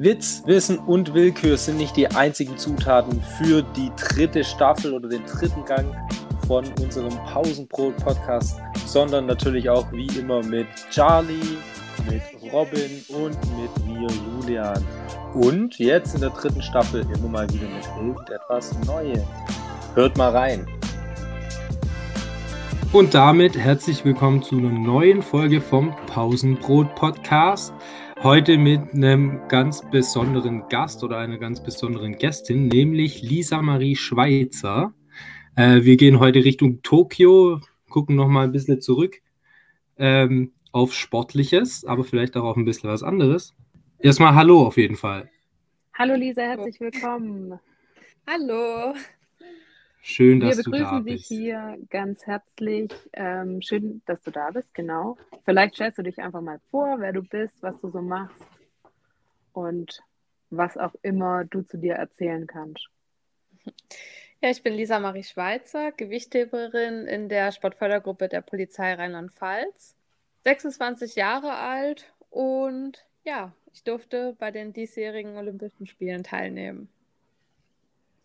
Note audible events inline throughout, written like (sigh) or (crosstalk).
Witz, Wissen und Willkür sind nicht die einzigen Zutaten für die dritte Staffel oder den dritten Gang von unserem Pausenbrot-Podcast, sondern natürlich auch wie immer mit Charlie, mit Robin und mit mir, Julian. Und jetzt in der dritten Staffel immer mal wieder mit irgendetwas Neuem. Hört mal rein. Und damit herzlich willkommen zu einer neuen Folge vom Pausenbrot-Podcast. Heute mit einem ganz besonderen Gast oder einer ganz besonderen Gästin, nämlich Lisa Marie Schweizer. Äh, wir gehen heute Richtung Tokio, gucken nochmal ein bisschen zurück ähm, auf Sportliches, aber vielleicht auch auf ein bisschen was anderes. Erstmal Hallo auf jeden Fall. Hallo Lisa, herzlich willkommen. Hallo. Schön, dass du da bist. Wir begrüßen dich hier ganz herzlich. Ähm, schön, dass du da bist, genau. Vielleicht stellst du dich einfach mal vor, wer du bist, was du so machst und was auch immer du zu dir erzählen kannst. Ja, ich bin Lisa Marie Schweizer, Gewichtheberin in der Sportfördergruppe der Polizei Rheinland-Pfalz. 26 Jahre alt und ja, ich durfte bei den diesjährigen Olympischen Spielen teilnehmen.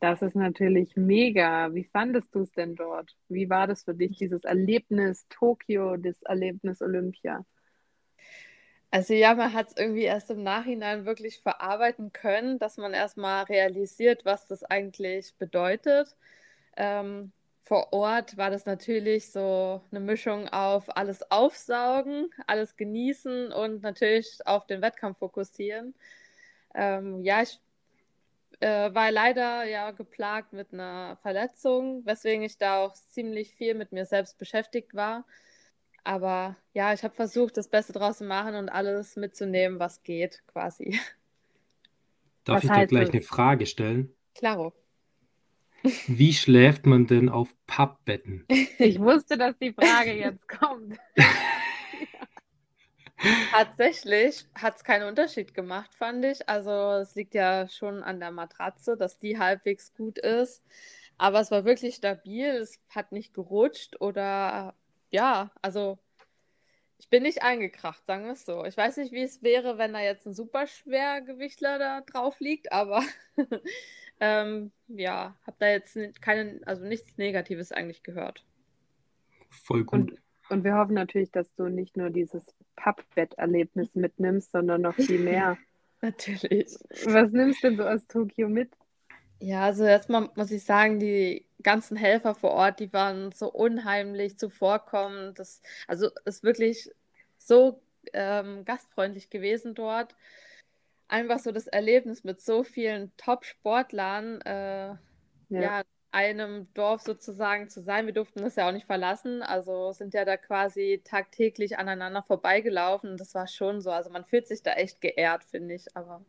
Das ist natürlich mega. Wie fandest du es denn dort? Wie war das für dich, dieses Erlebnis Tokio, das Erlebnis Olympia? Also ja, man hat es irgendwie erst im Nachhinein wirklich verarbeiten können, dass man erstmal realisiert, was das eigentlich bedeutet. Ähm, vor Ort war das natürlich so eine Mischung auf alles aufsaugen, alles genießen und natürlich auf den Wettkampf fokussieren. Ähm, ja, ich äh, war leider ja geplagt mit einer Verletzung, weswegen ich da auch ziemlich viel mit mir selbst beschäftigt war. Aber ja, ich habe versucht, das Beste draus zu machen und alles mitzunehmen, was geht, quasi. (laughs) Darf was ich dir gleich das? eine Frage stellen? Klaro. (laughs) Wie schläft man denn auf Pappbetten? Ich wusste, dass die Frage jetzt kommt. (laughs) Tatsächlich hat es keinen Unterschied gemacht, fand ich. Also es liegt ja schon an der Matratze, dass die halbwegs gut ist. Aber es war wirklich stabil, es hat nicht gerutscht oder ja, also ich bin nicht eingekracht, sagen wir es so. Ich weiß nicht, wie es wäre, wenn da jetzt ein Superschwergewichtler da drauf liegt, aber (laughs) ähm, ja, habe da jetzt keine, also nichts Negatives eigentlich gehört. Voll gut. Und, und wir hoffen natürlich, dass du nicht nur dieses Pappbetterlebnis mitnimmst, sondern noch viel mehr. (laughs) Natürlich. Was nimmst du denn so aus Tokio mit? Ja, also erstmal muss ich sagen, die ganzen Helfer vor Ort, die waren so unheimlich zuvorkommend. Das, also ist wirklich so ähm, gastfreundlich gewesen dort. Einfach so das Erlebnis mit so vielen Top-Sportlern. Äh, ja. ja einem Dorf sozusagen zu sein. Wir durften das ja auch nicht verlassen, also sind ja da quasi tagtäglich aneinander vorbeigelaufen. Das war schon so. Also man fühlt sich da echt geehrt, finde ich. Aber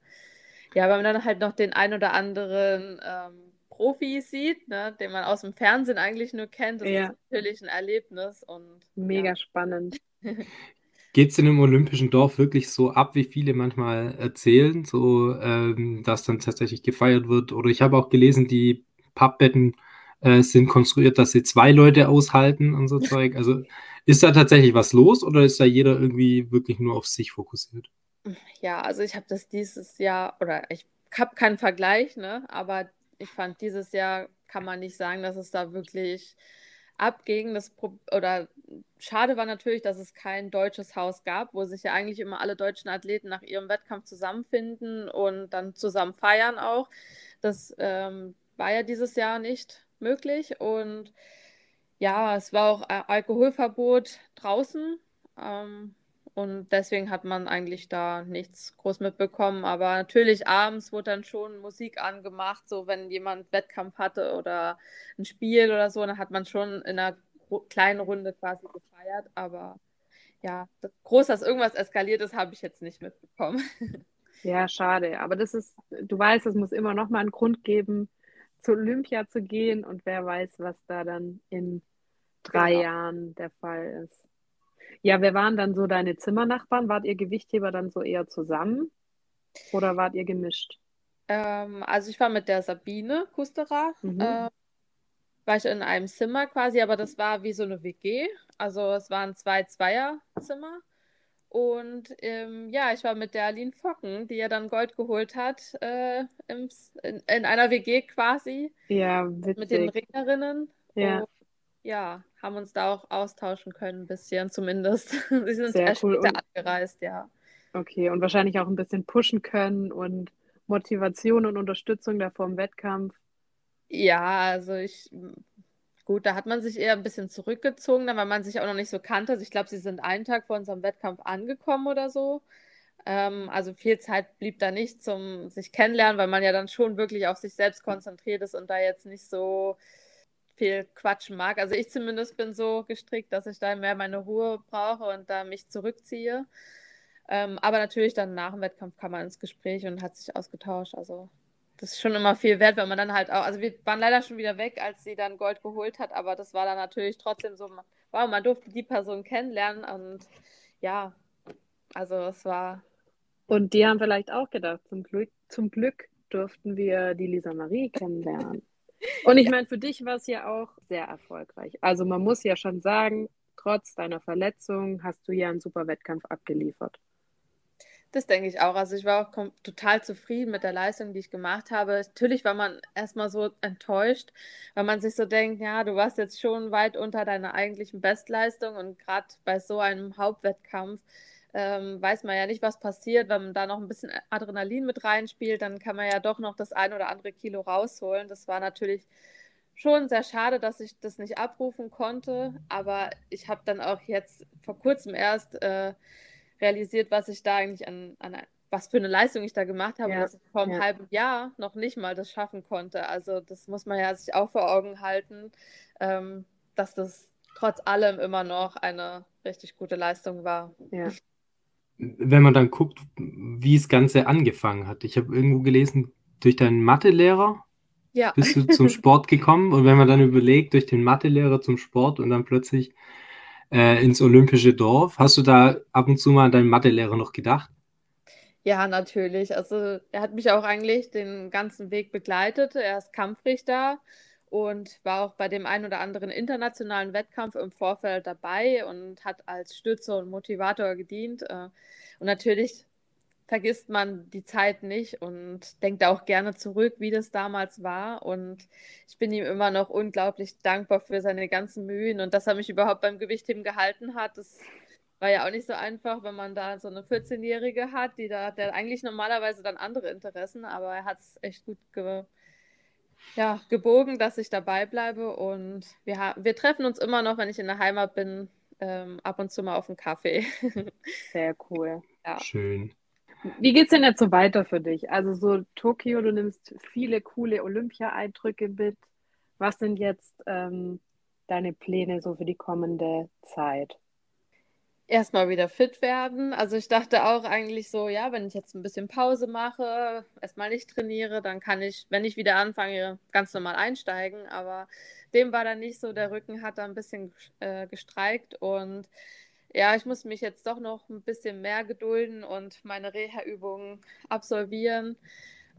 ja, wenn man dann halt noch den ein oder anderen ähm, Profi sieht, ne, den man aus dem Fernsehen eigentlich nur kennt, das ja. ist natürlich ein Erlebnis und mega ja. spannend. (laughs) Geht es in einem olympischen Dorf wirklich so ab, wie viele manchmal erzählen, so ähm, dass dann tatsächlich gefeiert wird? Oder ich habe auch gelesen, die Pappbetten äh, sind konstruiert, dass sie zwei Leute aushalten und so (laughs) Zeug. Also ist da tatsächlich was los oder ist da jeder irgendwie wirklich nur auf sich fokussiert? Ja, also ich habe das dieses Jahr, oder ich habe keinen Vergleich, ne? aber ich fand dieses Jahr kann man nicht sagen, dass es da wirklich abging. Das Pro oder schade war natürlich, dass es kein deutsches Haus gab, wo sich ja eigentlich immer alle deutschen Athleten nach ihrem Wettkampf zusammenfinden und dann zusammen feiern auch. Das ähm, war ja dieses Jahr nicht möglich und ja, es war auch Alkoholverbot draußen ähm, und deswegen hat man eigentlich da nichts groß mitbekommen. Aber natürlich abends wurde dann schon Musik angemacht, so wenn jemand Wettkampf hatte oder ein Spiel oder so, dann hat man schon in einer kleinen Runde quasi gefeiert. Aber ja, das, groß, dass irgendwas eskaliert ist, habe ich jetzt nicht mitbekommen. (laughs) Ja, schade. Aber das ist, du weißt, es muss immer noch mal einen Grund geben, zu Olympia zu gehen und wer weiß, was da dann in drei genau. Jahren der Fall ist. Ja, wer waren dann so deine Zimmernachbarn? Wart ihr Gewichtheber dann so eher zusammen oder wart ihr gemischt? Ähm, also ich war mit der Sabine Kusterer, mhm. äh, war ich in einem Zimmer quasi, aber das war wie so eine WG. Also es waren zwei Zweierzimmer. Und ähm, ja, ich war mit der Aline Focken, die ja dann Gold geholt hat, äh, im, in, in, einer WG quasi. Ja, witzig. Mit den Ringerinnen. Ja. Und, ja, haben uns da auch austauschen können, ein bisschen zumindest. (laughs) Sie sind Sehr erst cool. später angereist, ja. Okay, und wahrscheinlich auch ein bisschen pushen können und Motivation und Unterstützung da vor dem Wettkampf. Ja, also ich, gut, da hat man sich eher ein bisschen zurückgezogen, weil man sich auch noch nicht so kannte. Also ich glaube, sie sind einen Tag vor unserem Wettkampf angekommen oder so. Ähm, also viel Zeit blieb da nicht zum sich kennenlernen, weil man ja dann schon wirklich auf sich selbst konzentriert ist und da jetzt nicht so viel quatschen mag. Also ich zumindest bin so gestrickt, dass ich da mehr meine Ruhe brauche und da mich zurückziehe. Ähm, aber natürlich dann nach dem Wettkampf kam man ins Gespräch und hat sich ausgetauscht. Also das ist schon immer viel wert, wenn man dann halt auch, also wir waren leider schon wieder weg, als sie dann Gold geholt hat, aber das war dann natürlich trotzdem so, wow, man durfte die Person kennenlernen und ja, also es war, Und die haben vielleicht auch gedacht, zum Glück, zum Glück durften wir die Lisa Marie kennenlernen. (laughs) Und ich meine, für dich war es ja auch sehr erfolgreich. Also man muss ja schon sagen, trotz deiner Verletzung hast du ja einen super Wettkampf abgeliefert. Das denke ich auch. Also ich war auch total zufrieden mit der Leistung, die ich gemacht habe. Natürlich war man erstmal so enttäuscht, weil man sich so denkt, ja, du warst jetzt schon weit unter deiner eigentlichen Bestleistung und gerade bei so einem Hauptwettkampf ähm, weiß man ja nicht, was passiert. Wenn man da noch ein bisschen Adrenalin mit reinspielt, dann kann man ja doch noch das ein oder andere Kilo rausholen. Das war natürlich schon sehr schade, dass ich das nicht abrufen konnte, aber ich habe dann auch jetzt vor kurzem erst äh, realisiert, was ich da eigentlich an, an was für eine Leistung ich da gemacht habe, Ja, dass ich vor einem ja. halben Jahr noch nicht mal das schaffen konnte. Also das muss man ja sich auch vor Augen halten, ähm, dass das trotz allem immer noch eine richtig gute Leistung war. Ja. Wenn man dann guckt, wie das Ganze angefangen hat. Ich habe irgendwo gelesen, durch deinen Mathelehrer Ja, bist du zum Sport gekommen. Und wenn man dann überlegt, durch den Mathelehrer zum Sport und dann plötzlich äh, ins olympische Dorf, hast du da ab und zu mal an deinen Mathelehrer noch gedacht? Ja, natürlich. Also er hat mich auch eigentlich den ganzen Weg begleitet. Er ist Kampfrichter und war auch bei dem einen oder anderen internationalen Wettkampf im Vorfeld dabei und hat als Stütze und Motivator gedient. Äh, Und natürlich vergisst man die Zeit nicht und denkt auch gerne zurück, wie das damals war. Und ich bin ihm immer noch unglaublich dankbar für seine ganzen Mühen und dass er mich überhaupt beim Gewichtheben gehalten hat. Das war ja auch nicht so einfach, wenn man da so eine 14-Jährige hat, die da, der eigentlich normalerweise dann andere Interessen, aber er hat es echt gut ge, ja, gebogen, dass ich dabei bleibe. Und wir, wir treffen uns immer noch, wenn ich in der Heimat bin, ähm, ab und zu mal auf einen Kaffee. (laughs) Sehr cool. ja. Schön. Wie geht's denn jetzt so weiter für dich? Also so Tokio, du nimmst viele coole Olympia-Eindrücke mit. Was sind jetzt ähm, deine Pläne so für die kommende Zeit? Erstmal wieder fit werden. Also ich dachte auch eigentlich so, ja, wenn ich jetzt ein bisschen Pause mache, erstmal nicht trainiere, dann kann ich, wenn ich wieder anfange, ganz normal einsteigen. Aber dem war dann nicht so. Der Rücken hat da ein bisschen äh, gestreikt und ja, ich muss mich jetzt doch noch ein bisschen mehr gedulden und meine Reha-Übungen absolvieren.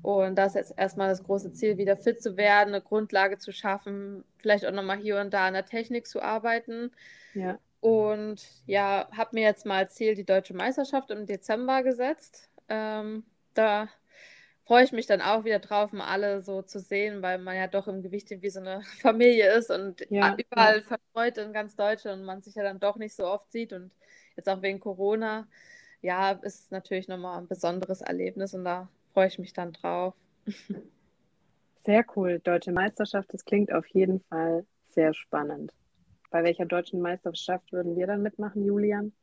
Und das ist jetzt erstmal das große Ziel, wieder fit zu werden, eine Grundlage zu schaffen, vielleicht auch nochmal hier und da an der Technik zu arbeiten. Ja, Und ja, habe mir jetzt mal als Ziel die deutsche Meisterschaft im Dezember gesetzt. Ähm, da freue ich mich dann auch wieder drauf, mal alle so zu sehen, weil man ja doch im Gewicht wie so eine (laughs) Familie ist und Ja, überall verstreut in ganz Deutschland und man sich ja dann doch nicht so oft sieht. Und jetzt auch wegen Corona, ja, ist natürlich nochmal ein besonderes Erlebnis und da freue ich mich dann drauf. sehr cool. Deutsche Meisterschaft, das klingt auf jeden Fall sehr spannend. Bei welcher deutschen Meisterschaft würden wir dann mitmachen, Julian?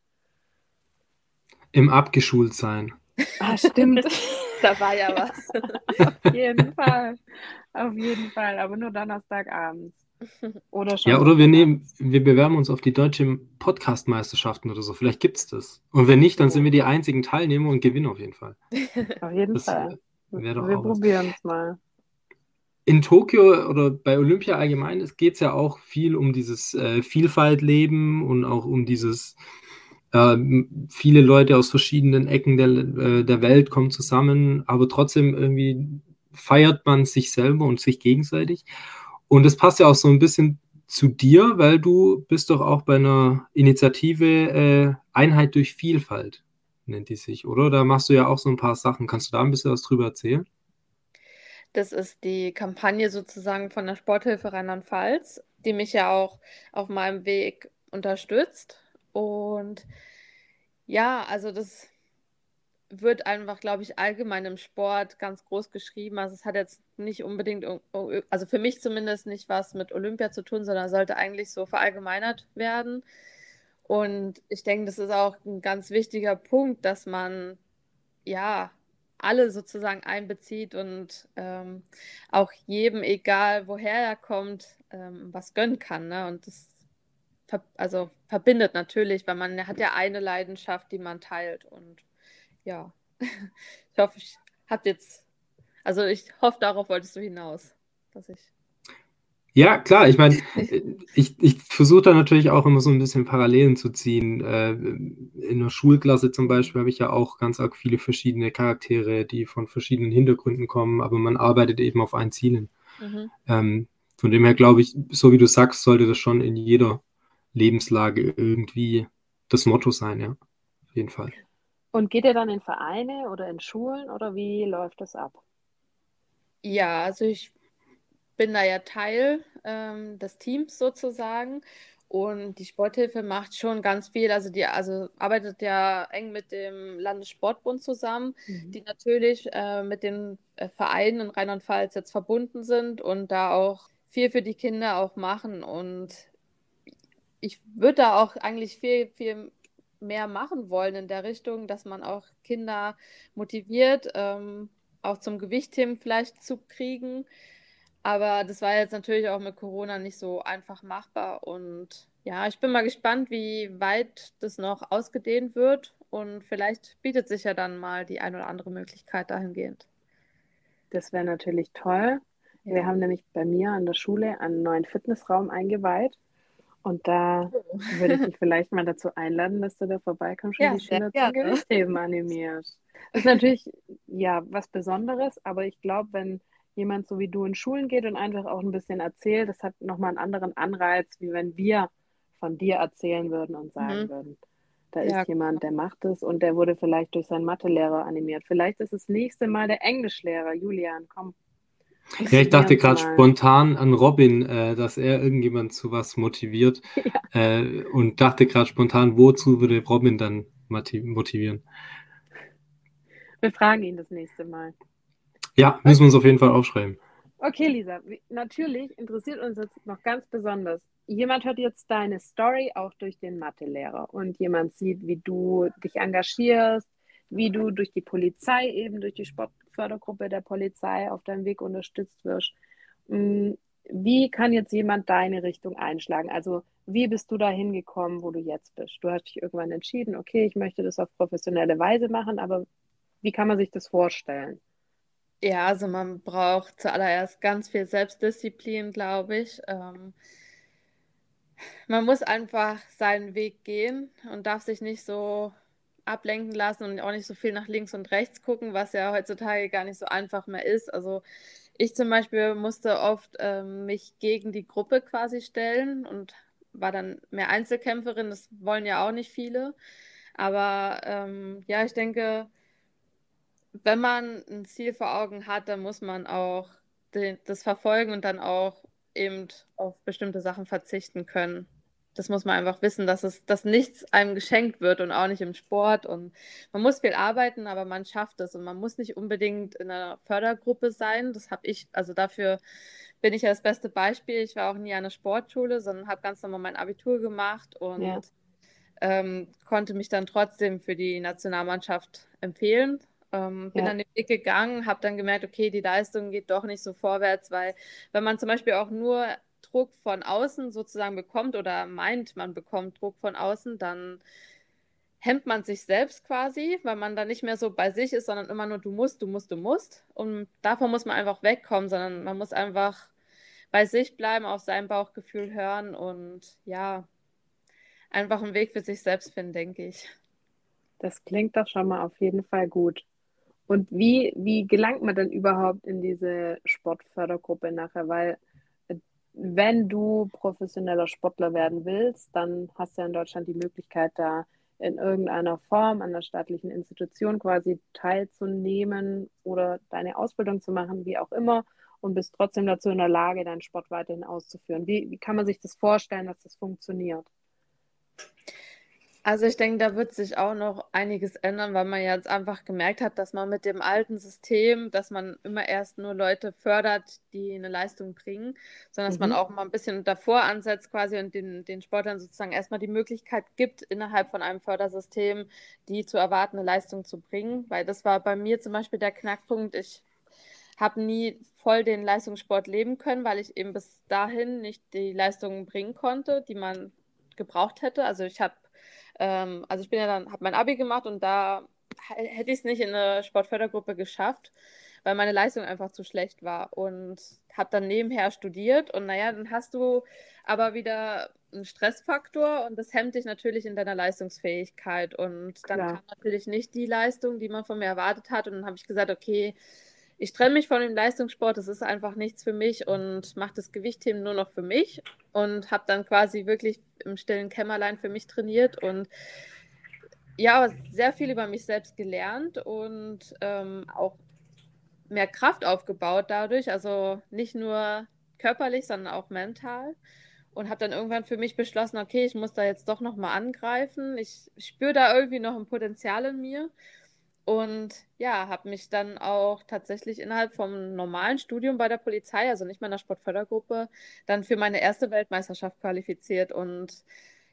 Im Abgeschultsein. Ah, stimmt. (laughs) Da war ja was. (laughs) Auf jeden Fall. Auf jeden Fall. Aber nur Donnerstagabends. Oder schon. Ja, oder wir nehmen, wir bewerben uns auf die deutsche Podcast-Meisterschaften oder so. Vielleicht gibt es das. Und wenn nicht, dann sind wir die einzigen Teilnehmer und gewinnen auf jeden Fall. Auf jeden Das Fall. wir probieren es mal. In Tokio oder bei Olympia allgemein geht es ja auch viel um dieses äh, Vielfaltleben und auch um dieses, äh, viele Leute aus verschiedenen Ecken der, äh, der Welt kommen zusammen, aber trotzdem irgendwie feiert man sich selber und sich gegenseitig. Und das passt ja auch so ein bisschen zu dir, weil du bist doch auch bei einer Initiative äh, Einheit durch Vielfalt. nennt die sich, oder? Da machst du ja auch so ein paar Sachen. Kannst du da ein bisschen was drüber erzählen? Das ist die Kampagne sozusagen von der Sporthilfe Rheinland-Pfalz, die mich ja auch auf meinem Weg unterstützt. Und ja, also das wird einfach, glaube ich, allgemein im Sport ganz groß geschrieben. Also es hat jetzt nicht unbedingt, also für mich zumindest nicht was mit Olympia zu tun, sondern sollte eigentlich so verallgemeinert werden. Und ich denke, das ist auch ein ganz wichtiger Punkt, dass man ja alle sozusagen einbezieht und ähm, auch jedem, egal woher er kommt, ähm, was gönnen kann. Ne? Und das ver also verbindet natürlich, weil man hat ja eine Leidenschaft, die man teilt. Und ja, (laughs) ich hoffe, ich habe jetzt, also ich hoffe, darauf wolltest du hinaus, dass ich ja, klar, ich meine, ich, ich versuche da natürlich auch immer so ein bisschen Parallelen zu ziehen. Äh, in der Schulklasse zum Beispiel habe ich ja auch ganz arg viele verschiedene Charaktere, die von verschiedenen Hintergründen kommen, aber man arbeitet eben auf ein Ziel hin. Mhm. Ähm, von dem her glaube ich, so wie du sagst, sollte das schon in jeder Lebenslage irgendwie das Motto sein, ja. Auf jeden Fall. Und geht ihr dann in Vereine oder in Schulen oder wie läuft das ab? Ja, also ich bin da ja Teil ähm, des Teams sozusagen. Und die Sporthilfe macht schon ganz viel. Also die also arbeitet ja eng mit dem Landessportbund zusammen, mhm. die natürlich äh, mit den äh, Vereinen in Rheinland-Pfalz jetzt verbunden sind und da auch viel für die Kinder auch machen. Und ich würde da auch eigentlich viel, viel mehr machen wollen in der Richtung, dass man auch Kinder motiviert, ähm, auch zum Gewichtheben vielleicht zu kriegen. Aber das war jetzt natürlich auch mit Corona nicht so einfach machbar. Und ja, ich bin mal gespannt, wie weit das noch ausgedehnt wird. Und vielleicht bietet sich ja dann mal die ein oder andere Möglichkeit dahingehend. Das wäre natürlich toll. Ja. Wir haben nämlich bei mir an der Schule einen neuen Fitnessraum eingeweiht. Und da würde ich dich (laughs) vielleicht mal dazu einladen, dass du da vorbeikommst und ja, die Schüler zum Gewichtheben animierst. Das ist natürlich ja was Besonderes, aber ich glaube, wenn jemand so wie du in Schulen geht und einfach auch ein bisschen erzählt, das hat nochmal einen anderen Anreiz, wie wenn wir von dir erzählen würden und sagen mhm. würden. Da ja, ist jemand, der macht es und der wurde vielleicht durch seinen Mathelehrer animiert. Vielleicht ist das nächste Mal der Englischlehrer. Julian, komm. Ja, ich dachte gerade spontan an Robin, äh, dass er irgendjemand zu was motiviert (laughs) ja. äh, und dachte gerade spontan, wozu würde Robin dann motivieren? Wir fragen ihn das nächste Mal. Ja, müssen wir uns auf jeden Fall aufschreiben. Okay, Lisa, natürlich interessiert uns jetzt noch ganz besonders. Jemand hört jetzt deine Story auch durch den Mathelehrer und jemand sieht, wie du dich engagierst, wie du durch die Polizei, eben durch die Sportfördergruppe der Polizei auf deinem Weg unterstützt wirst. Mm, wie kann jetzt jemand deine Richtung einschlagen? Also, wie bist du da hingekommen, wo du jetzt bist? Du hast dich irgendwann entschieden, okay, ich möchte das auf professionelle Weise machen, aber wie kann man sich das vorstellen? Ja, also man braucht zuallererst ganz viel Selbstdisziplin, glaube ich. Ähm, man muss einfach seinen Weg gehen und darf sich nicht so ablenken lassen und auch nicht so viel nach links und rechts gucken, was ja heutzutage gar nicht so einfach mehr ist. Also ich zum Beispiel musste oft ähm, mich gegen die Gruppe quasi stellen und war dann mehr Einzelkämpferin. Das wollen ja auch nicht viele. Aber ähm, ja, ich denke, wenn man ein Ziel vor Augen hat, dann muss man auch den, das verfolgen und dann auch eben auf bestimmte Sachen verzichten können. Das muss man einfach wissen, dass es, dass nichts einem geschenkt wird und auch nicht im Sport. Und man muss viel arbeiten, aber man schafft es. Und man muss nicht unbedingt in einer Fördergruppe sein. Das habe ich, also dafür bin ich ja das beste Beispiel. Ich war auch nie an einer Sportschule, sondern habe ganz normal mein Abitur gemacht und ja. ähm, konnte mich dann trotzdem für die Nationalmannschaft empfehlen. Ähm, bin ja. dann den Weg gegangen, habe dann gemerkt, okay, die Leistung geht doch nicht so vorwärts, weil wenn man zum Beispiel auch nur Druck von außen sozusagen bekommt oder meint, man bekommt Druck von außen, dann hemmt man sich selbst quasi, weil man dann nicht mehr so bei sich ist, sondern immer nur du musst, du musst, du musst. Und davon muss man einfach wegkommen, sondern man muss einfach bei sich bleiben, auf sein Bauchgefühl hören und ja, einfach einen Weg für sich selbst finden, denke ich. Das klingt doch schon mal auf jeden Fall gut. Und wie, wie gelangt man denn überhaupt in diese Sportfördergruppe nachher? Weil wenn du professioneller Sportler werden willst, dann hast du ja in Deutschland die Möglichkeit, da in irgendeiner Form an der staatlichen Institution quasi teilzunehmen oder deine Ausbildung zu machen, wie auch immer, und bist trotzdem dazu in der Lage, deinen Sport weiterhin auszuführen. Wie, wie kann man sich das vorstellen, dass das funktioniert? Also ich denke, da wird sich auch noch einiges ändern, weil man jetzt einfach gemerkt hat, dass man mit dem alten System, dass man immer erst nur Leute fördert, die eine Leistung bringen, sondern dass mhm. man auch mal ein bisschen davor ansetzt quasi und den, den Sportlern sozusagen erstmal die Möglichkeit gibt, innerhalb von einem Fördersystem die zu erwartende Leistung zu bringen. Weil das war bei mir zum Beispiel der Knackpunkt. Ich habe nie voll den Leistungssport leben können, weil ich eben bis dahin nicht die Leistungen bringen konnte, die man gebraucht hätte. Also ich habe ähm, also ich bin ja dann, habe mein Abi gemacht und da hätte ich es nicht in eine Sportfördergruppe geschafft, weil meine Leistung einfach zu schlecht war und habe dann nebenher studiert. Und naja, dann hast du aber wieder einen Stressfaktor und das hemmt dich natürlich in deiner Leistungsfähigkeit. Und dann Klar. kam natürlich nicht die Leistung, die man von mir erwartet hat. Und dann habe ich gesagt, okay, ich trenne mich von dem Leistungssport, das ist einfach nichts für mich und mache das Gewichtheben nur noch für mich und habe dann quasi wirklich im stillen Kämmerlein für mich trainiert und ja, sehr viel über mich selbst gelernt und ähm, auch mehr Kraft aufgebaut dadurch, also nicht nur körperlich, sondern auch mental und habe dann irgendwann für mich beschlossen, okay, ich muss da jetzt doch noch mal angreifen. Ich spüre da irgendwie noch ein Potenzial in mir und ja, habe mich dann auch tatsächlich innerhalb vom normalen Studium bei der Polizei, also nicht meiner Sportfördergruppe, dann für meine erste Weltmeisterschaft qualifiziert. Und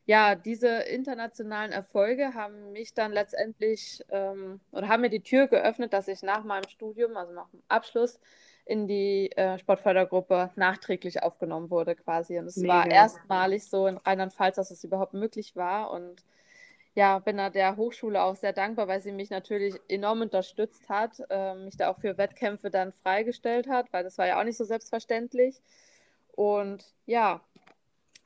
ja, diese internationalen Erfolge haben mich dann letztendlich ähm, oder haben mir die Tür geöffnet, dass ich nach meinem Studium, also nach dem Abschluss, in die äh, Sportfördergruppe nachträglich aufgenommen wurde quasi. Und es war erstmalig so in Rheinland-Pfalz, dass es überhaupt möglich war. Und ja, bin da der Hochschule auch sehr dankbar, weil sie mich natürlich enorm unterstützt hat, äh, mich da auch für Wettkämpfe dann freigestellt hat, weil das war ja auch nicht so selbstverständlich. Und ja,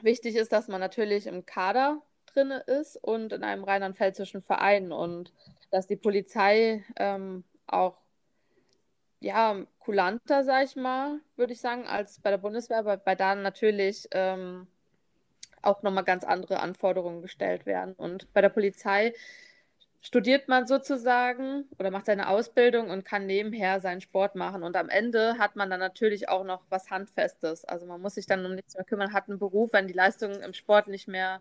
wichtig ist, dass man natürlich im Kader drin ist und in einem rheinland-pfälzischen Verein und dass die Polizei ähm, auch ja, kulanter, sag ich mal, würde ich sagen, als bei der Bundeswehr, weil bei da natürlich ähm, auch nochmal ganz andere Anforderungen gestellt werden. Und bei der Polizei studiert man sozusagen oder macht seine Ausbildung und kann nebenher seinen Sport machen. Und am Ende hat man dann natürlich auch noch was Handfestes. Also man muss sich dann um nichts mehr kümmern, hat einen Beruf, wenn die Leistung im Sport nicht mehr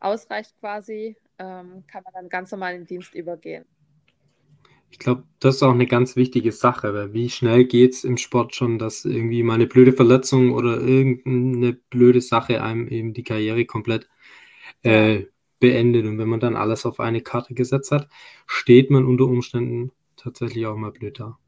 ausreicht quasi, ähm, kann man dann ganz normal in den Dienst übergehen. Ich glaube, das ist auch eine ganz wichtige Sache, weil wie schnell geht es im Sport schon, dass irgendwie mal eine blöde Verletzung oder irgendeine blöde Sache einem eben die Karriere komplett äh, beendet. Und wenn man dann alles auf eine Karte gesetzt hat, steht man unter Umständen tatsächlich auch mal blöd da.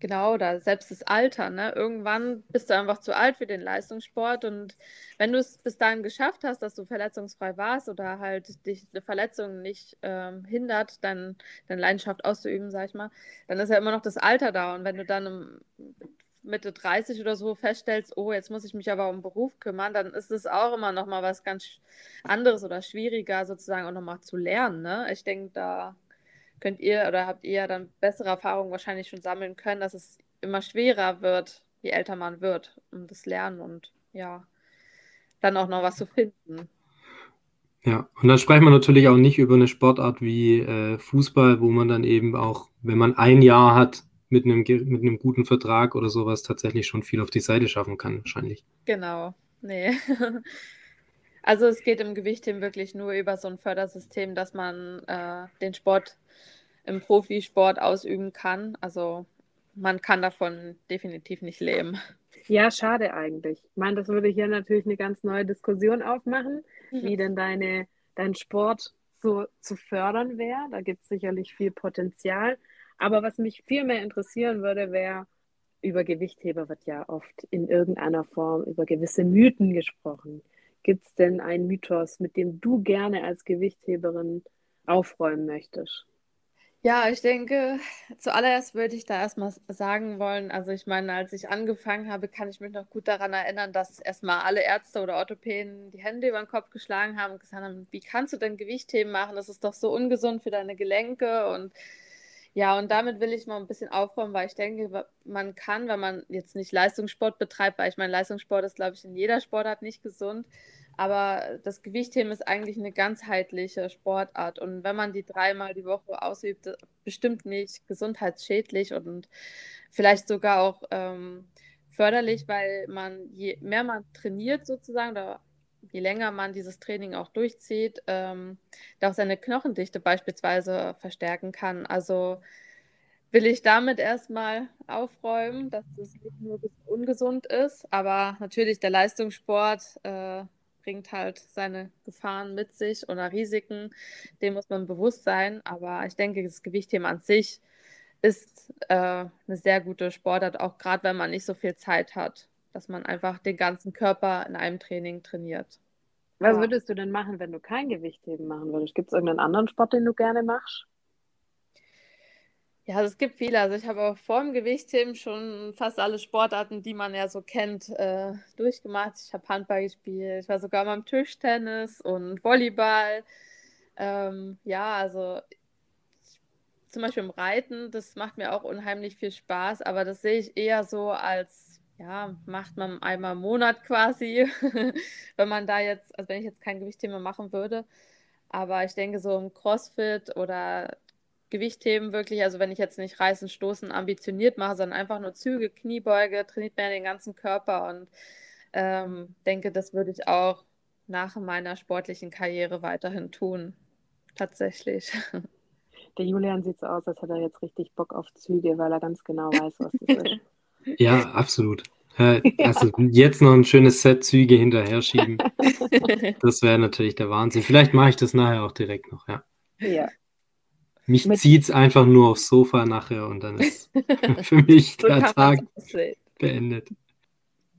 Genau, oder selbst das Alter, ne? Irgendwann bist du einfach zu alt für den Leistungssport und wenn du es bis dahin geschafft hast, dass du verletzungsfrei warst oder halt dich eine Verletzung nicht ähm, hindert, dann deine Leidenschaft auszuüben, sag ich mal, dann ist ja immer noch das Alter da und wenn du dann Mitte 30 oder so feststellst, oh, jetzt muss ich mich aber um Beruf kümmern, dann ist es auch immer noch mal was ganz anderes oder schwieriger sozusagen auch noch mal zu lernen, ne? Ich denke, da könnt ihr oder habt ihr dann bessere Erfahrungen wahrscheinlich schon sammeln können, dass es immer schwerer wird, je älter man wird, um das Lernen und ja, dann auch noch was zu finden. Ja, und dann sprechen wir natürlich auch nicht über eine Sportart wie äh, Fußball, wo man dann eben auch, wenn man ein Jahr hat, mit einem, mit einem guten Vertrag oder sowas tatsächlich schon viel auf die Seite schaffen kann, wahrscheinlich. Genau, nee. (laughs) Also es geht im Gewichtheben wirklich nur über so ein Fördersystem, dass man äh, den Sport im Profisport ausüben kann. Also man kann davon definitiv nicht leben. Ja, schade eigentlich. Ich meine, das würde hier natürlich eine ganz neue Diskussion aufmachen, mhm. wie denn deine, dein Sport so zu fördern wäre. Da gibt es sicherlich viel Potenzial. Aber was mich viel mehr interessieren würde, wäre, über Gewichtheber wird ja oft in irgendeiner Form über gewisse Mythen gesprochen. Gibt es denn einen Mythos, mit dem du gerne als Gewichtheberin aufräumen möchtest? Ja, ich denke, zuallererst würde ich da erstmal sagen wollen, also ich meine, als ich angefangen habe, kann ich mich noch gut daran erinnern, dass erstmal alle Ärzte oder Orthopäden die Hände über den Kopf geschlagen haben und gesagt haben, wie kannst du denn Gewichtheben machen? Das ist doch so ungesund für deine Gelenke und ja, und damit will ich mal ein bisschen aufräumen, weil ich denke, man kann, wenn man jetzt nicht Leistungssport betreibt, weil ich meine, Leistungssport ist, glaube ich, in jeder Sportart nicht gesund, Aber das Gewichtheben ist eigentlich eine ganzheitliche Sportart. Und wenn man die dreimal die Woche ausübt, bestimmt nicht gesundheitsschädlich und vielleicht sogar auch ähm, förderlich, weil man, je mehr man trainiert sozusagen, oder je länger man dieses Training auch durchzieht, ähm, auch seine Knochendichte beispielsweise verstärken kann. Also will ich damit erstmal aufräumen, dass es nicht nur ungesund ist, aber natürlich der Leistungssport äh, bringt halt seine Gefahren mit sich oder Risiken, dem muss man bewusst sein. Aber ich denke, das Gewichtheben an sich ist äh, eine sehr gute Sportart, auch gerade wenn man nicht so viel Zeit hat, dass man einfach den ganzen Körper in einem Training trainiert. Was würdest du denn machen, wenn du kein Gewichtheben machen würdest? Gibt es irgendeinen anderen Sport, den du gerne machst? Ja, also es gibt viele. Also ich habe auch vor dem Gewichtheben schon fast alle Sportarten, die man ja so kennt, äh, durchgemacht. Ich habe Handball gespielt, ich war sogar mal im Tischtennis und Volleyball. Ähm, ja, also zum Beispiel im Reiten, das macht mir auch unheimlich viel Spaß, aber das sehe ich eher so als, ja, macht man einmal im Monat quasi, (laughs) wenn man da jetzt, also wenn ich jetzt kein Gewichtheben machen würde. Aber ich denke, so im CrossFit oder Gewichtheben wirklich, also wenn ich jetzt nicht Reißen, Stoßen ambitioniert mache, sondern einfach nur Züge, Kniebeuge, trainiert mir den ganzen Körper und ähm, denke, das würde ich auch nach meiner sportlichen Karriere weiterhin tun. Tatsächlich. (laughs) Der Julian sieht so aus, als hätte er jetzt richtig Bock auf Züge, weil er ganz genau weiß, was das ist. (laughs) Ja, absolut. Also jetzt noch ein schönes Set Züge hinterher schieben. (laughs) Das wäre natürlich der Wahnsinn. Vielleicht mache ich das nachher auch direkt noch, ja. Ja, mich zieht es einfach nur aufs Sofa nachher und dann ist (laughs) für mich der Tag beendet.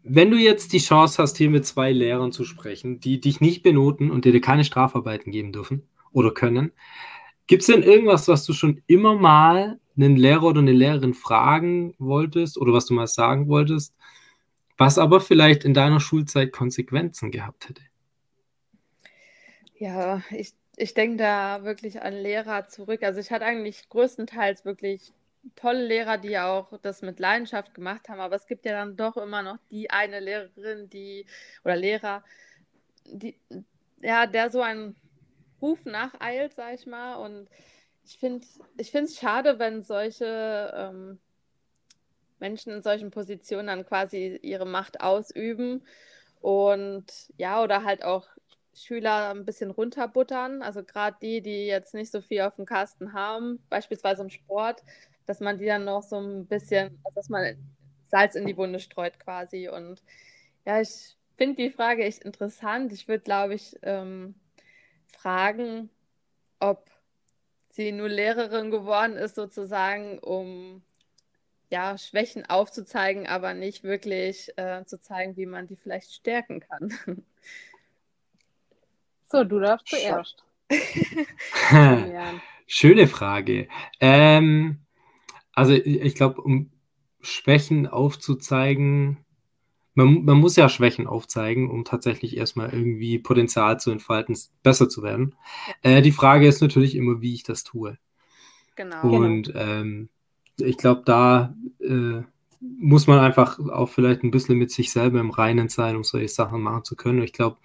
Wenn du jetzt die Chance hast, hier mit zwei Lehrern zu sprechen, die dich nicht benoten und dir keine Strafarbeiten geben dürfen oder können, gibt es denn irgendwas, was du schon immer mal einen Lehrer oder eine Lehrerin fragen wolltest oder was du mal sagen wolltest, was aber vielleicht in deiner Schulzeit Konsequenzen gehabt hätte? Ja, ich ich denke da wirklich an Lehrer zurück. Also ich hatte eigentlich größtenteils wirklich tolle Lehrer, die auch das mit Leidenschaft gemacht haben, aber es gibt ja dann doch immer noch die eine Lehrerin, die oder Lehrer, die ja, der so einen Ruf nacheilt, sag ich mal. Und ich finde ich es schade, wenn solche ähm, Menschen in solchen Positionen dann quasi ihre Macht ausüben. Und ja, oder halt auch Schüler ein bisschen runterbuttern. Also gerade die, die jetzt nicht so viel auf dem Kasten haben, beispielsweise im Sport, dass man die dann noch so ein bisschen, also dass man Salz in die Wunde streut quasi. Und ja, ich finde die Frage echt interessant. Ich würde, glaube ich, ähm, fragen, ob sie nur Lehrerin geworden ist, sozusagen, um ja, Schwächen aufzuzeigen, aber nicht wirklich äh, zu zeigen, wie man die vielleicht stärken kann. (laughs) So, du darfst zuerst. (laughs) (laughs) Schöne Frage. Ähm, also ich glaube, um Schwächen aufzuzeigen, man, man, muss ja Schwächen aufzeigen, um tatsächlich erstmal irgendwie Potenzial zu entfalten, besser zu werden. Äh, die Frage ist natürlich immer, wie ich das tue. Genau. Und ähm, ich glaube, da äh, muss man einfach auch vielleicht ein bisschen mit sich selber im Reinen sein, um solche Sachen machen zu können. Und ich glaube,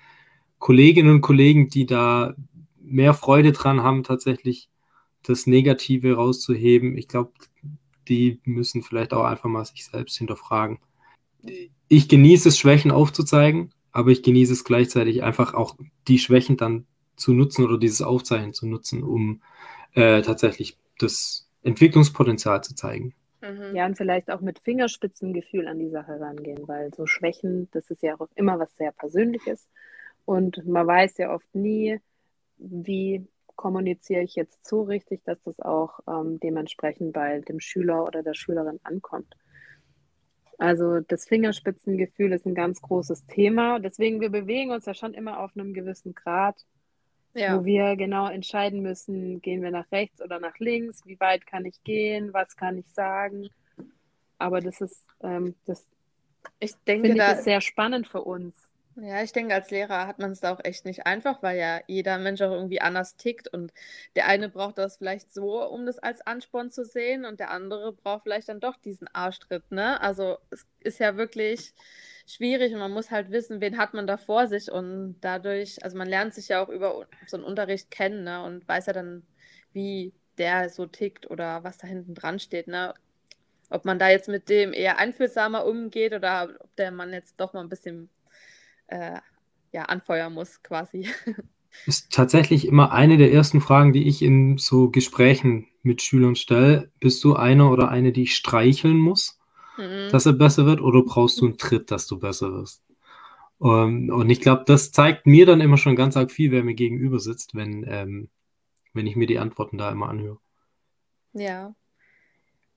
Kolleginnen und Kollegen, die da mehr Freude dran haben, tatsächlich das Negative rauszuheben. Ich glaube, die müssen vielleicht auch einfach mal sich selbst hinterfragen. Ich genieße es, Schwächen aufzuzeigen, aber ich genieße es gleichzeitig einfach auch die Schwächen dann zu nutzen oder dieses Aufzeichnen zu nutzen, um äh, tatsächlich das Entwicklungspotenzial zu zeigen. Mhm. Ja, und vielleicht auch mit Fingerspitzengefühl an die Sache rangehen, weil so Schwächen, das ist ja auch immer was sehr Persönliches. Und man weiß ja oft nie, wie kommuniziere ich jetzt so richtig, dass das auch ähm, dementsprechend bei dem Schüler oder der Schülerin ankommt. Also das Fingerspitzengefühl ist ein ganz großes Thema. Deswegen, wir bewegen uns ja schon immer auf einem gewissen Grad, ja. wo wir genau entscheiden müssen, gehen wir nach rechts oder nach links, wie weit kann ich gehen, was kann ich sagen. Aber das ist, ähm, das ich denke, finde ich, ist sehr spannend für uns. Ja, ich denke, als Lehrer hat man es da auch echt nicht einfach, weil ja jeder Mensch auch irgendwie anders tickt und der eine braucht das vielleicht so, um das als Ansporn zu sehen und der andere braucht vielleicht dann doch diesen Arschtritt, ne? Also es ist ja wirklich schwierig und man muss halt wissen, wen hat man da vor sich und dadurch, also man lernt sich ja auch über so einen Unterricht kennen ne, und weiß ja dann, wie der so tickt oder was da hinten dran steht. Ne? Ob man da jetzt mit dem eher einfühlsamer umgeht oder ob der Mann jetzt doch mal ein bisschen äh, ja, anfeuern muss quasi. (laughs) Ist tatsächlich immer eine der ersten Fragen, die ich in so Gesprächen mit Schülern stelle. Bist du einer oder eine, die ich streicheln muss, mhm. dass er besser wird, oder brauchst du einen Tritt, dass du besser wirst? Um, ähm, und ich glaube, das zeigt mir dann immer schon ganz arg viel, wer mir gegenüber sitzt, wenn, ähm, wenn ich mir die Antworten da immer anhöre. Ja.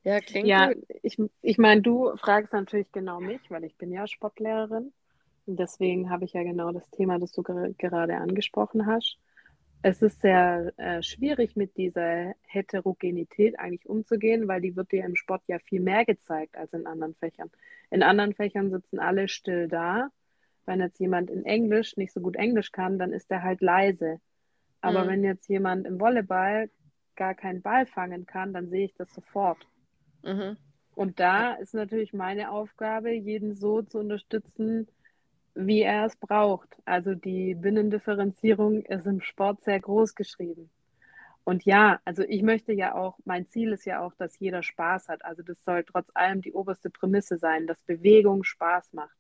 Ja, klingt ja, gut. Ich, ich meine, du fragst natürlich genau mich, weil ich bin ja Sportlehrerin. Deswegen habe ich ja genau das Thema, das du ger gerade angesprochen hast. Es ist sehr äh, schwierig, mit dieser Heterogenität eigentlich umzugehen, weil die wird dir im Sport ja viel mehr gezeigt als in anderen Fächern. In anderen Fächern sitzen alle still da. Wenn jetzt jemand in Englisch nicht so gut Englisch kann, dann ist er halt leise. Aber mhm. wenn jetzt jemand im Volleyball gar keinen Ball fangen kann, dann sehe ich das sofort. Mhm. Und da ist natürlich meine Aufgabe, jeden so zu unterstützen, wie er es braucht. Also die Binnendifferenzierung ist im Sport sehr groß geschrieben. Und ja, also ich möchte ja auch, mein Ziel ist ja auch, dass jeder Spaß hat. Also das soll trotz allem die oberste Prämisse sein, dass Bewegung Spaß macht.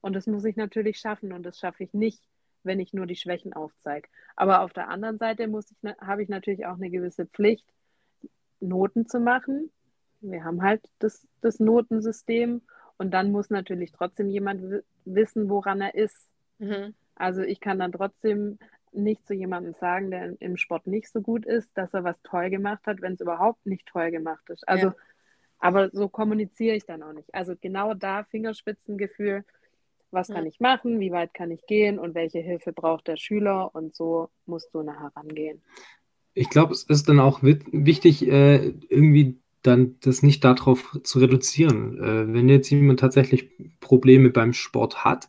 Und das muss ich natürlich schaffen und das schaffe ich nicht, wenn ich nur die Schwächen aufzeige. Aber auf der anderen Seite muss ich, habe ich natürlich auch eine gewisse Pflicht, Noten zu machen. Wir haben halt das, das Notensystem und dann muss natürlich trotzdem jemand wissen, woran er ist. Mhm. Also ich kann dann trotzdem nicht zu jemandem sagen, der im Sport nicht so gut ist, dass er was toll gemacht hat, wenn es überhaupt nicht toll gemacht ist. Also, ja. aber so kommuniziere ich dann auch nicht. Also genau da Fingerspitzengefühl, was ja. kann ich machen, wie weit kann ich gehen und welche Hilfe braucht der Schüler und so musst du nachher rangehen. Ich glaube, es ist dann auch wichtig, äh, irgendwie dann das nicht darauf zu reduzieren. Äh, wenn jetzt jemand tatsächlich Probleme beim Sport hat,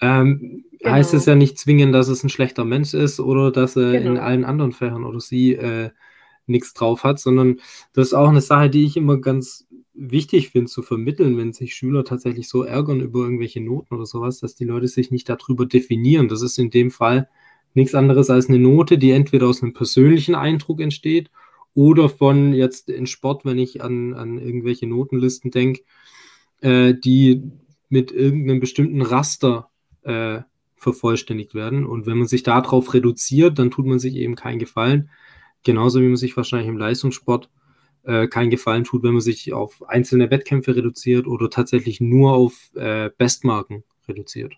ähm, genau. heißt es ja nicht zwingend, dass es ein schlechter Mensch ist oder dass er genau. in allen anderen Fächern oder sie äh, nichts drauf hat, sondern das ist auch eine Sache, die ich immer ganz wichtig finde zu vermitteln, wenn sich Schüler tatsächlich so ärgern über irgendwelche Noten oder sowas, dass die Leute sich nicht darüber definieren. Das ist in dem Fall nichts anderes als eine Note, die entweder aus einem persönlichen Eindruck entsteht oder von jetzt in Sport, wenn ich an, an irgendwelche Notenlisten denke, äh, die mit irgendeinem bestimmten Raster äh, vervollständigt werden. Und wenn man sich darauf reduziert, dann tut man sich eben keinen Gefallen. Genauso wie man sich wahrscheinlich im Leistungssport äh, keinen Gefallen tut, wenn man sich auf einzelne Wettkämpfe reduziert oder tatsächlich nur auf äh, Bestmarken reduziert.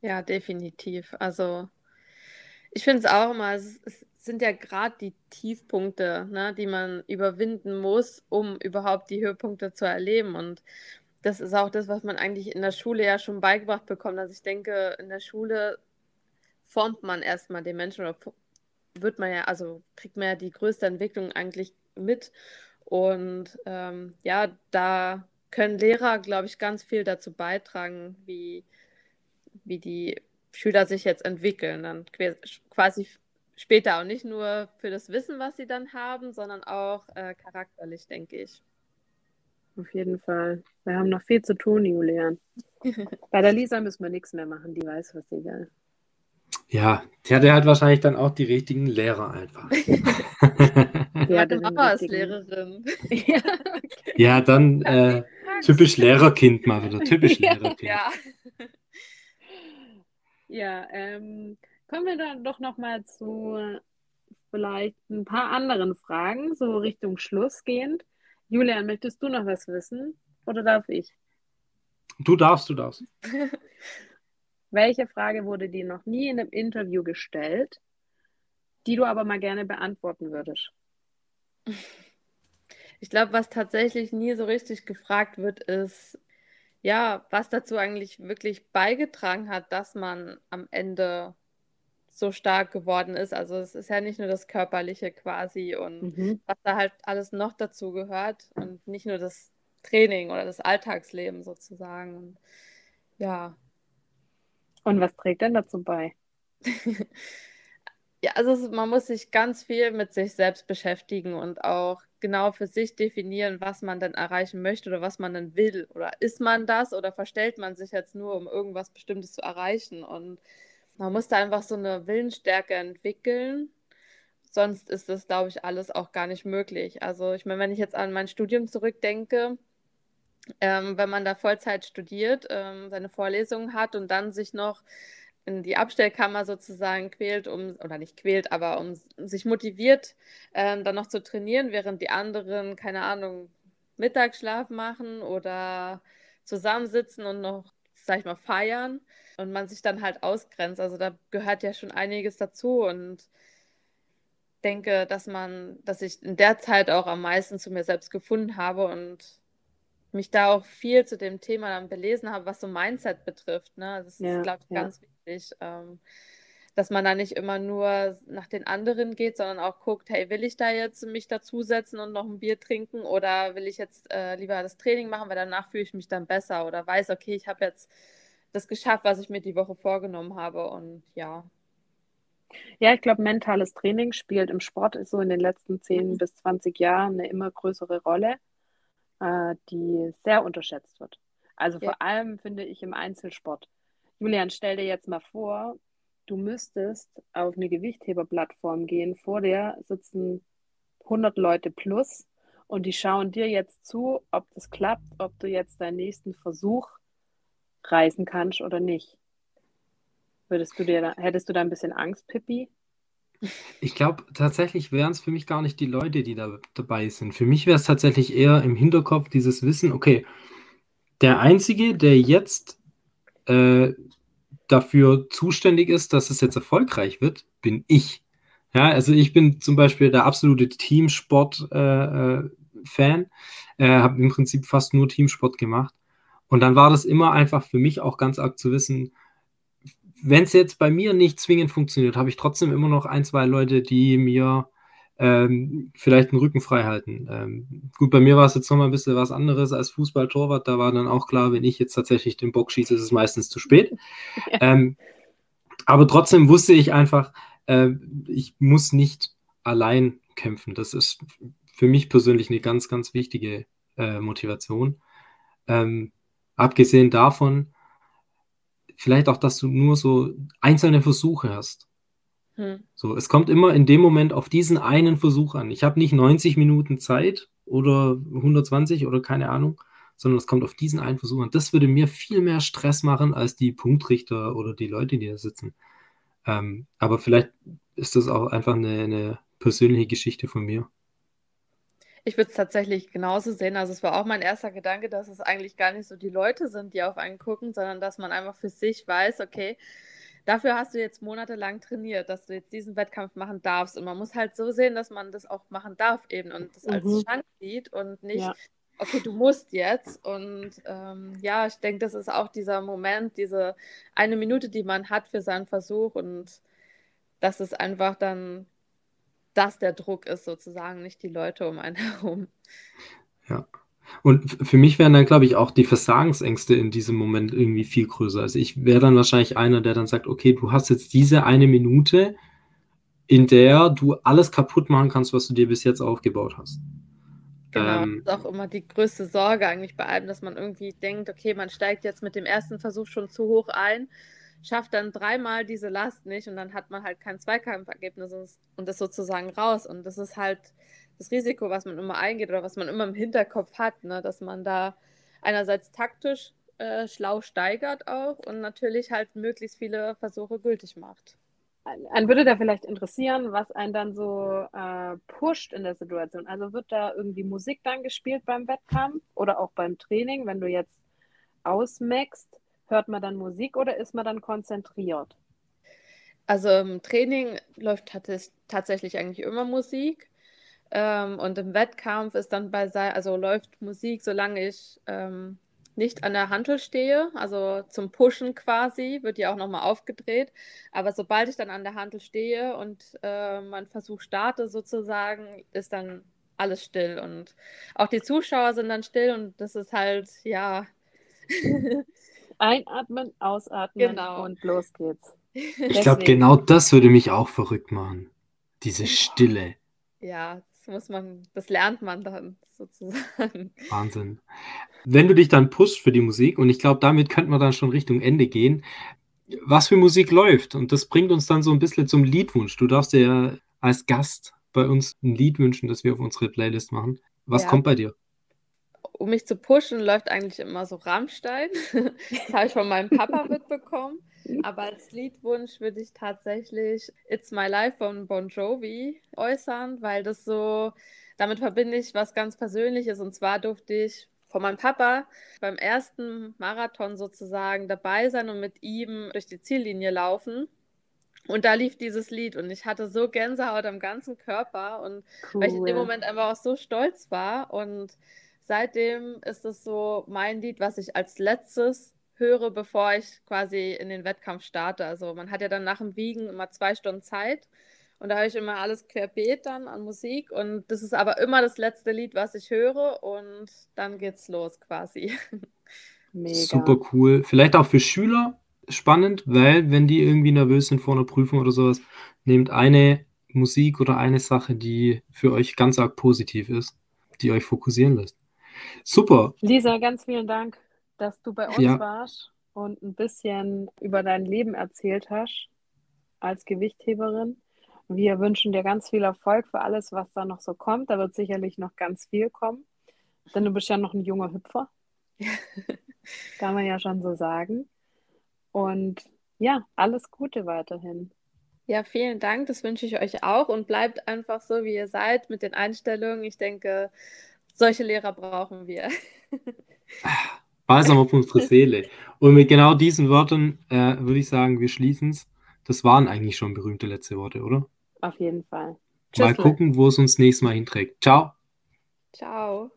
Ja, definitiv. Also ich finde es auch immer, es, es sind ja gerade die Tiefpunkte, ne, die man überwinden muss, um überhaupt die Höhepunkte zu erleben. Und das ist auch das, was man eigentlich in der Schule ja schon beigebracht bekommt. Also ich denke, in der Schule formt man erstmal den Menschen oder wird man ja, also kriegt man ja die größte Entwicklung eigentlich mit. Und ähm, ja, da können Lehrer, glaube ich, ganz viel dazu beitragen, wie, wie die Schüler sich jetzt entwickeln. Dann quasi später auch nicht nur für das Wissen, was sie dann haben, sondern auch äh, charakterlich, denke ich. Auf jeden Fall. Wir haben noch viel zu tun, Julian. (laughs) Bei der Lisa müssen wir nichts mehr machen, die weiß, was sie will. Ja, der hat halt wahrscheinlich dann auch die richtigen Lehrer einfach. (laughs) ja, Meine Mama ist Lehrerin. (laughs) ja, okay. ja, dann äh, typisch Lehrerkind mal wieder. Typisch Lehrerkind. Ja, ja ähm, Kommen wir dann doch noch mal zu vielleicht ein paar anderen Fragen, so Richtung Schluss gehend. Julian, möchtest du noch was wissen oder darf ich? Du darfst, du darfst. (laughs) Welche Frage wurde dir noch nie in einem Interview gestellt, die du aber mal gerne beantworten würdest? (laughs) Ich glaube, was tatsächlich nie so richtig gefragt wird, ist, ja, was dazu eigentlich wirklich beigetragen hat, dass man am Ende so stark geworden ist. Also es ist ja nicht nur das Körperliche quasi und mhm. was da halt alles noch dazu gehört und nicht nur das Training oder das Alltagsleben sozusagen. Und, ja. Und was trägt denn dazu bei? (laughs) ja, also man muss sich ganz viel mit sich selbst beschäftigen und auch genau für sich definieren, was man dann erreichen möchte oder was man dann will. Oder ist man das oder verstellt man sich jetzt nur, um irgendwas Bestimmtes zu erreichen? Und man muss da einfach so eine Willensstärke entwickeln. Sonst ist das, glaube ich, alles auch gar nicht möglich. Also ich meine, wenn ich jetzt an mein Studium zurückdenke, ähm, wenn man da Vollzeit studiert, ähm, seine Vorlesungen hat und dann sich noch in die Abstellkammer sozusagen quält, um, oder nicht quält, aber um sich motiviert, ähm, dann noch zu trainieren, während die anderen, keine Ahnung, Mittagsschlaf machen oder zusammensitzen und noch, sag ich mal, feiern und man sich dann halt ausgrenzt. Also da gehört ja schon einiges dazu und denke, dass man, dass ich in der Zeit auch am meisten zu mir selbst gefunden habe und mich da auch viel zu dem Thema dann belesen habe, was so Mindset betrifft. Ne? Das ja, ist, glaube ich, ja. ganz wichtig, ähm, dass man da nicht immer nur nach den anderen geht, sondern auch guckt, hey, will ich da jetzt mich dazusetzen und noch ein Bier trinken oder will ich jetzt äh, lieber das Training machen, weil danach fühle ich mich dann besser oder weiß, okay, ich habe jetzt das geschafft, was ich mir die Woche vorgenommen habe und ja. Ja, ich glaube, mentales Training spielt im Sport so in den letzten 10 mhm. bis 20 Jahren eine immer größere Rolle äh, die sehr unterschätzt wird. Also ja. vor allem finde ich im Einzelsport. Julian, stell dir jetzt mal vor, du müsstest auf eine Gewichtheberplattform gehen. Vor dir sitzen 100 Leute plus und die schauen dir jetzt zu, ob das klappt, ob du jetzt deinen nächsten Versuch reißen kannst oder nicht. Würdest du dir, hättest du da ein bisschen Angst, Pippi? Ich glaube, tatsächlich wären es für mich gar nicht die Leute, die da dabei sind. Für mich wäre es tatsächlich eher im Hinterkopf dieses Wissen, okay, der Einzige, der jetzt äh, dafür zuständig ist, dass es jetzt erfolgreich wird, bin ich. Ja, also ich bin zum Beispiel der absolute Teamsport-Fan, äh, äh, habe im Prinzip fast nur Teamsport gemacht. Und dann war das immer einfach für mich auch ganz arg zu wissen, wenn es jetzt bei mir nicht zwingend funktioniert, habe ich trotzdem immer noch ein, zwei Leute, die mir ähm, vielleicht den Rücken frei halten. Ähm, gut, bei mir war es jetzt nochmal ein bisschen was anderes als Fußballtorwart. Da war dann auch klar, wenn ich jetzt tatsächlich den Bock schieße, ist es meistens zu spät. Ja. (laughs) Ähm, aber trotzdem wusste ich einfach, äh, ich muss nicht allein kämpfen. Das ist für mich persönlich eine ganz, ganz wichtige äh, Motivation. Ähm, abgesehen davon, vielleicht auch, dass du nur so einzelne Versuche hast. Hm. So, es kommt immer in dem Moment auf diesen einen Versuch an. Ich habe nicht 90 Minuten Zeit oder 120 oder keine Ahnung, sondern es kommt auf diesen einen Versuch an. Das würde mir viel mehr Stress machen als die Punktrichter oder die Leute, die da sitzen. Ähm, aber vielleicht ist das auch einfach eine, eine persönliche Geschichte von mir. Ich würde es tatsächlich genauso sehen. Also es war auch mein erster Gedanke, dass es eigentlich gar nicht so die Leute sind, die auf einen gucken, sondern dass man einfach für sich weiß, okay, dafür hast du jetzt monatelang trainiert, dass du jetzt diesen Wettkampf machen darfst. Und man muss halt so sehen, dass man das auch machen darf eben und das mhm. als Chance sieht und nicht, ja. okay, du musst jetzt. Und ähm, ja, ich denke, das ist auch dieser Moment, diese eine Minute, die man hat für seinen Versuch und dass es einfach dann das der Druck ist, sozusagen, nicht die Leute um einen (laughs) herum. Ja. Und für mich wären dann, glaube ich, auch die Versagensängste in diesem Moment irgendwie viel größer. Also ich wäre dann wahrscheinlich einer, der dann sagt, okay, du hast jetzt diese eine Minute, in der du alles kaputt machen kannst, was du dir bis jetzt aufgebaut hast. Genau, ähm, das ist auch immer die größte Sorge eigentlich bei allem, dass man irgendwie denkt, okay, man steigt jetzt mit dem ersten Versuch schon zu hoch ein schafft dann dreimal diese Last nicht und dann hat man halt kein Zweikampfergebnis und ist sozusagen raus. Und das ist halt das Risiko, was man immer eingeht oder was man immer im Hinterkopf hat, ne? dass man da einerseits taktisch äh, schlau steigert auch und natürlich halt möglichst viele Versuche gültig macht. Einen würde da vielleicht interessieren, was einen dann so äh, pusht in der Situation. Also wird da irgendwie Musik dann gespielt beim Wettkampf oder auch beim Training, wenn du jetzt ausmaxst? Hört man dann Musik oder ist man dann konzentriert? Also im Training läuft tatsächlich eigentlich immer Musik. Ähm, und im Wettkampf ist dann bei also läuft Musik, solange ich ähm, nicht an der Handel stehe, also zum Pushen quasi, wird ja auch nochmal aufgedreht. Aber sobald ich dann an der Handel stehe und äh, mein Versuch starte sozusagen, ist dann alles still. Und auch die Zuschauer sind dann still und das ist halt, ja, (laughs) Einatmen, ausatmen genau. und los geht's. (laughs) Ich glaube, genau das würde mich auch verrückt machen. Diese Stille. Ja, Das muss man, das lernt man dann sozusagen. Wahnsinn. Wenn du dich dann pusht für die Musik, und ich glaube, damit könnte man dann schon Richtung Ende gehen, was für Musik läuft. Und das bringt uns dann so ein bisschen zum Liedwunsch. Du darfst dir ja als Gast bei uns ein Lied wünschen, das wir auf unsere Playlist machen. Was ja. kommt bei dir? Um mich zu pushen, läuft eigentlich immer so Rammstein. (laughs) Das habe ich von meinem Papa (laughs) mitbekommen. Aber als Liedwunsch würde ich tatsächlich It's My Life von Bon Jovi äußern, weil das so, damit verbinde ich was ganz Persönliches. Und zwar durfte ich von meinem Papa beim ersten Marathon sozusagen dabei sein und mit ihm durch die Ziellinie laufen. Und da lief dieses Lied und ich hatte so Gänsehaut am ganzen Körper und cool. weil ich in dem Moment einfach auch so stolz war. Und seitdem ist es so mein Lied, was ich als letztes höre, bevor ich quasi in den Wettkampf starte. Also man hat ja dann nach dem Wiegen immer zwei Stunden Zeit und da habe ich immer alles querbeet dann an Musik und das ist aber immer das letzte Lied, was ich höre und dann geht's los quasi. (laughs) Mega. Super cool. Vielleicht auch für Schüler spannend, weil wenn die irgendwie nervös sind vor einer Prüfung oder sowas, nehmt eine Musik oder eine Sache, die für euch ganz arg positiv ist, die euch fokussieren lässt. Super. Lisa, ganz vielen Dank, dass du bei uns ja. warst und ein bisschen über dein Leben erzählt hast als Gewichtheberin. Wir wünschen dir ganz viel Erfolg für alles, was da noch so kommt. Da wird sicherlich noch ganz viel kommen, denn du bist ja noch ein junger Hüpfer. (laughs) Kann man ja schon so sagen. Und ja, alles Gute weiterhin. Ja, vielen Dank. Das wünsche ich euch auch und bleibt einfach so, wie ihr seid mit den Einstellungen. Ich denke, solche Lehrer brauchen wir. Balsam auf unsere Seele. Und mit genau diesen Worten äh, würde ich sagen, wir schließen es. Das waren eigentlich schon berühmte letzte Worte, oder? Auf jeden Fall. Tschüss, mal gucken, wo es uns nächstes Mal hinträgt. Ciao. Ciao.